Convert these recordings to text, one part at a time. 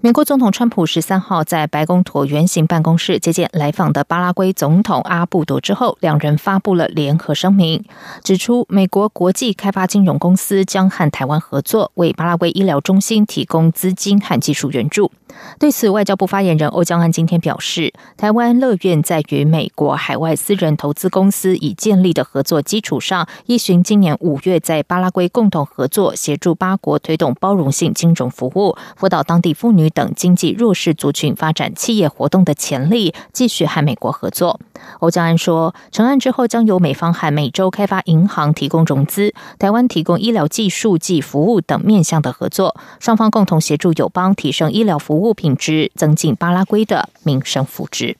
美国总统川普十三号在白宫椭圆形办公室接见来访的巴拉圭总统阿布多之后，两人发布了联合声明，指出美国国际开发金融公司将和台湾合作，为巴拉圭医疗中心提供资金和技术援助。对此，外交部发言人欧江安今天表示，台湾乐愿在与美国海外私人投资公司已建立的合作基础上，依循今年五月在巴拉圭共同合作，协助八国推动包容性金融服务，辅导当地妇女等经济弱势族群发展企业活动的潜力，继续和美国合作。欧江安说，成案之后将由美方和美洲开发银行提供融资，台湾提供医疗技术及服务等面向的合作，双方共同协助友邦提升医疗服务。品质，增进巴拉圭的民生福祉。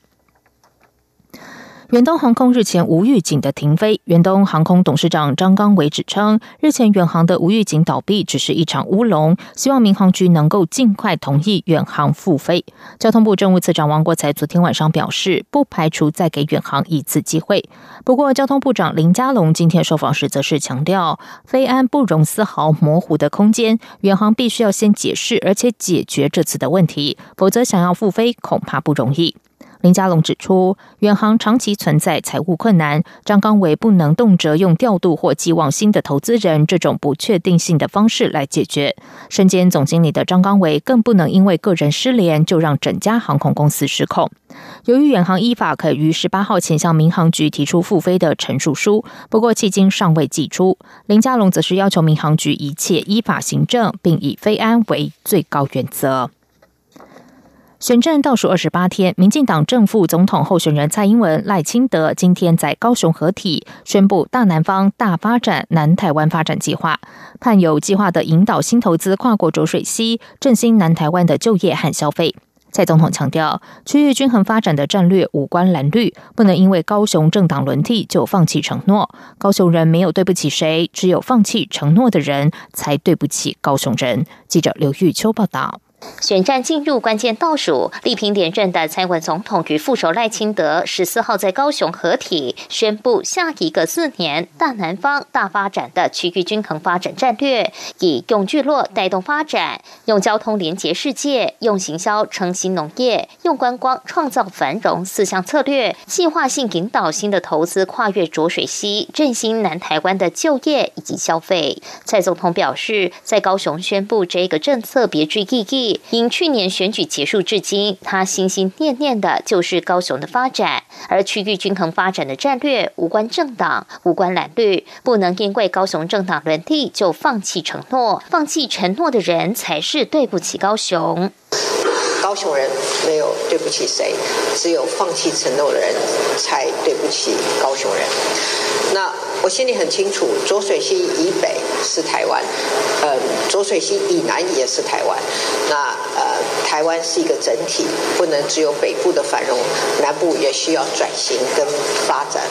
远东航空日前无预警的停飞，远东航空董事长张刚伟指称，日前远航的无预警倒闭只是一场乌龙，希望民航局能够尽快同意远航复飞。交通部政务次长王国才昨天晚上表示，不排除再给远航一次机会。不过，交通部长林佳龙今天受访时则是强调，飞安不容丝毫模糊的空间，远航必须要先解释，而且解决这次的问题，否则想要复飞恐怕不容易。林佳龙指出，远航长期存在财务困难，张刚伟不能动辄用调度或寄望新的投资人这种不确定性的方式来解决。身兼总经理的张刚伟更不能因为个人失联就让整家航空公司失控。由于远航依法可于十八号前向民航局提出复飞的陈述书，不过迄今尚未寄出。林佳龙则是要求民航局一切依法行政，并以飞安为最高原则。选战倒数二十八天，民进党正副总统候选人蔡英文、赖清德今天在高雄合体，宣布大南方大发展南台湾发展计划，盼有计划的引导新投资跨过浊水溪，振兴南台湾的就业和消费。蔡总统强调，区域均衡发展的战略无关蓝绿，不能因为高雄政党轮替就放弃承诺。高雄人没有对不起谁，只有放弃承诺的人才对不起高雄人。记者刘玉秋报道。选战进入关键倒数，力拼连任的蔡文总统与副手赖清德十四号在高雄合体，宣布下一个四年大南方大发展的区域均衡发展战略，以用聚落带动发展，用交通连接世界，用行销撑新农业，用观光创造繁荣四项策略，计划性引导新的投资跨越浊水溪，振兴南台湾的就业以及消费。蔡总统表示，在高雄宣布这个政策别具意义。因去年选举结束至今，他心心念念的就是高雄的发展，而区域均衡发展的战略无关政党，无关蓝绿，不能因为高雄政党轮替就放弃承诺，放弃承诺的人才是对不起高雄。高雄人没有对不起谁，只有放弃承诺的人才对不起高雄人。那我心里很清楚，浊水溪以北是台湾，呃，浊水溪以南也是台湾。那呃，台湾是一个整体，不能只有北部的繁荣，南部也需要转型跟发展。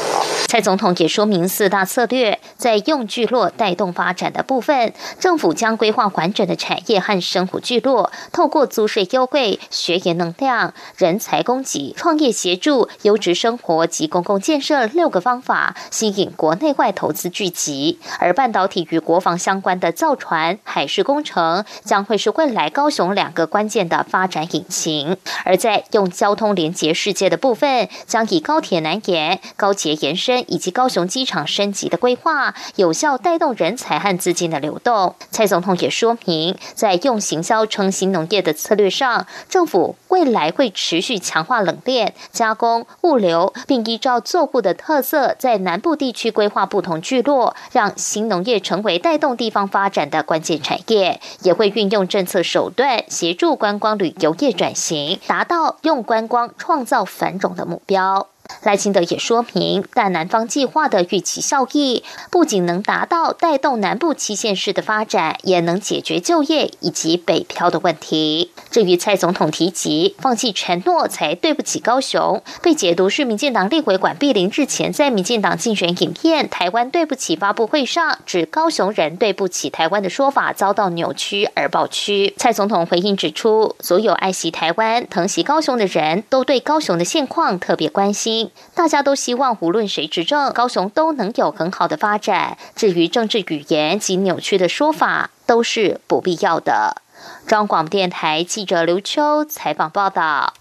蔡总统也说明四大策略，在用聚落带动发展的部分，政府将规划完整的产业和生活聚落，透过租税优惠、学业能量、人才供给、创业协助、优质生活及公共建设六个方法，吸引国内外投资聚集。而半导体与国防相关的造船、海事工程，将会是未来高雄两个关键的发展引擎。而在用交通连接世界的部分，将以高铁南延、高捷延伸。以及高雄机场升级的规划，有效带动人才和资金的流动。蔡总统也说明，在用行销成新农业的策略上，政府未来会持续强化冷链、加工、物流，并依照作物的特色，在南部地区规划不同聚落，让新农业成为带动地方发展的关键产业。也会运用政策手段，协助观光旅游业转型，达到用观光创造繁荣的目标。赖清德也说明，但南方计划的预期效益，不仅能达到带动南部七县市的发展，也能解决就业以及北漂的问题。至于蔡总统提及放弃承诺才对不起高雄，被解读是民进党立委管碧玲日前在民进党竞选影片《台湾对不起》发布会上指高雄人对不起台湾的说法遭到扭曲而爆曲。蔡总统回应指出，所有爱惜台湾、疼惜高雄的人都对高雄的现况特别关心，大家都希望无论谁执政，高雄都能有很好的发展。至于政治语言及扭曲的说法，都是不必要的。中广电台记者刘秋采访报道。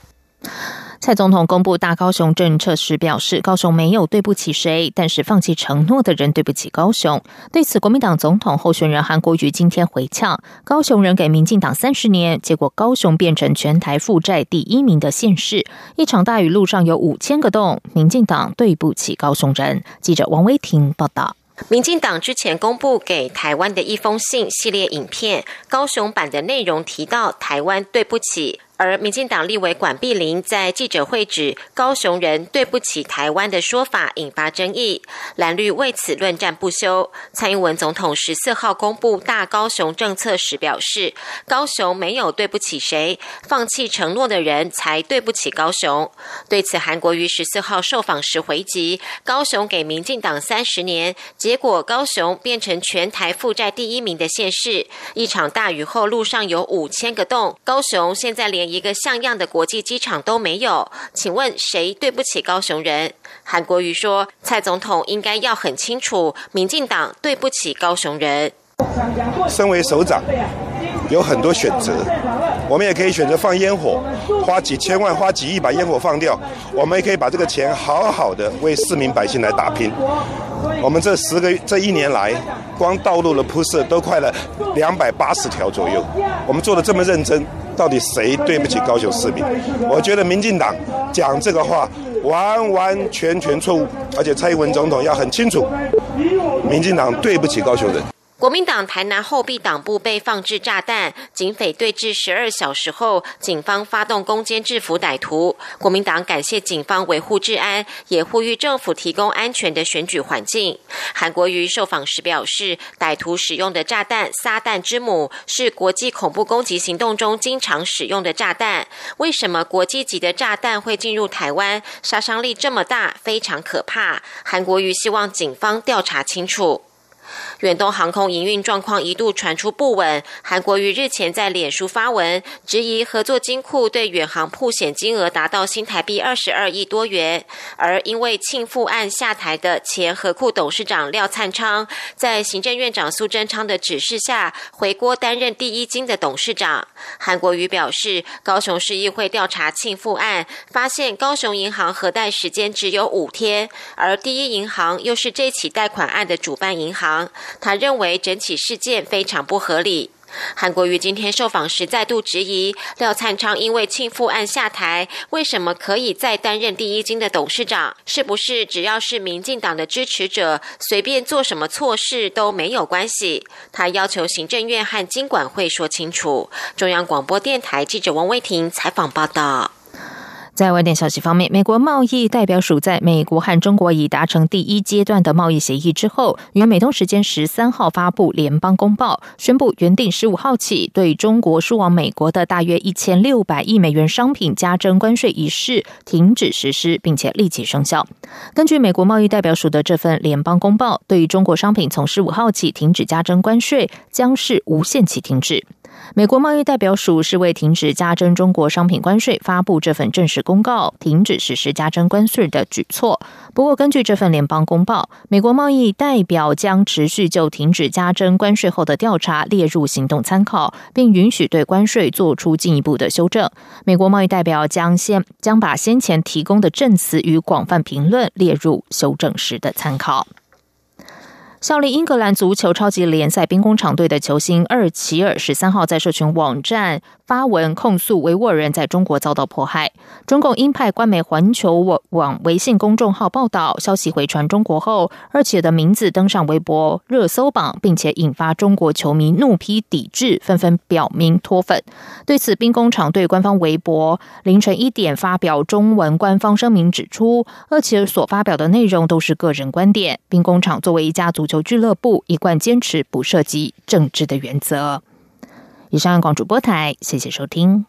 蔡总统公布大高雄政策时表示，高雄没有对不起谁，但是放弃承诺的人对不起高雄。对此，国民党总统候选人韩国瑜今天回呛：高雄人给民进党三十年，结果高雄变成全台负债第一名的县市。一场大雨，路上有五千个洞，民进党对不起高雄人。记者王威婷报道。民进党之前公布给台湾的一封信系列影片，高雄版的内容提到台湾对不起。而民进党立委管碧玲在记者会指高雄人对不起台湾的说法引发争议，蓝绿为此论战不休。蔡英文总统十四号公布大高雄政策时表示，高雄没有对不起谁，放弃承诺的人才对不起高雄。对此，韩国瑜十四号受访时回击：高雄给民进党三十年，结果高雄变成全台负债第一名的县市。一场大雨后，路上有五千个洞，高雄现在连。一个像样的国际机场都没有，请问谁对不起高雄人？韩国瑜说，蔡总统应该要很清楚，民进党对不起高雄人。身为首长，有很多选择，我们也可以选择放烟火，花几千万、花几亿把烟火放掉；我们也可以把这个钱好好的为市民百姓来打拼。我们这十个这一年来，光道路的铺设都快了两百八十条左右，我们做的这么认真。到底谁对不起高雄市民？我觉得民进党讲这个话完完全全错误，而且蔡英文总统要很清楚，民进党对不起高雄人。国民党台南后壁党部被放置炸弹，警匪对峙十二小时后，警方发动攻坚制服歹徒。国民党感谢警方维护治安，也呼吁政府提供安全的选举环境。韩国瑜受访时表示，歹徒使用的炸弹“撒旦之母”是国际恐怖攻击行动中经常使用的炸弹。为什么国际级的炸弹会进入台湾，杀伤力这么大，非常可怕？韩国瑜希望警方调查清楚。远东航空营运状况一度传出不稳，韩国瑜日前在脸书发文，质疑合作金库对远航铺险金额达到新台币二十二亿多元，而因为庆富案下台的前和库董事长廖灿昌，在行政院长苏贞昌的指示下回国担任第一金的董事长。韩国瑜表示，高雄市议会调查庆富案，发现高雄银行核贷时间只有五天，而第一银行又是这起贷款案的主办银行。他认为整起事件非常不合理。韩国瑜今天受访时再度质疑廖灿昌因为庆父案下台，为什么可以再担任第一金的董事长？是不是只要是民进党的支持者，随便做什么错事都没有关系？他要求行政院和经管会说清楚。中央广播电台记者王威婷采访报道。在外电消息方面，美国贸易代表署在美国和中国已达成第一阶段的贸易协议之后，于美东时间十三号发布联邦公报，宣布原定十五号起对中国输往美国的大约一千六百亿美元商品加征关税一事停止实施，并且立即生效。根据美国贸易代表署的这份联邦公报，对于中国商品从十五号起停止加征关税，将是无限期停止。美国贸易代表署是为停止加征中国商品关税发布这份正式公告，停止实施加征关税的举措。不过，根据这份联邦公报，美国贸易代表将持续就停止加征关税后的调查列入行动参考，并允许对关税做出进一步的修正。美国贸易代表将先将把先前提供的证词与广泛评论列入修正时的参考。效力英格兰足球超级联赛兵工厂队的球星厄齐尔十三号在社群网站。发文控诉维吾尔人在中国遭到迫害。中共鹰派官媒环球网网微信公众号报道，消息回传中国后，而且的名字登上微博热搜榜，并且引发中国球迷怒批抵制，纷纷表明脱粉。对此，兵工厂队官方微博凌晨一点发表中文官方声明，指出而且所发表的内容都是个人观点。兵工厂作为一家足球俱乐部，一贯坚持不涉及政治的原则。以上广主播台，谢谢收听。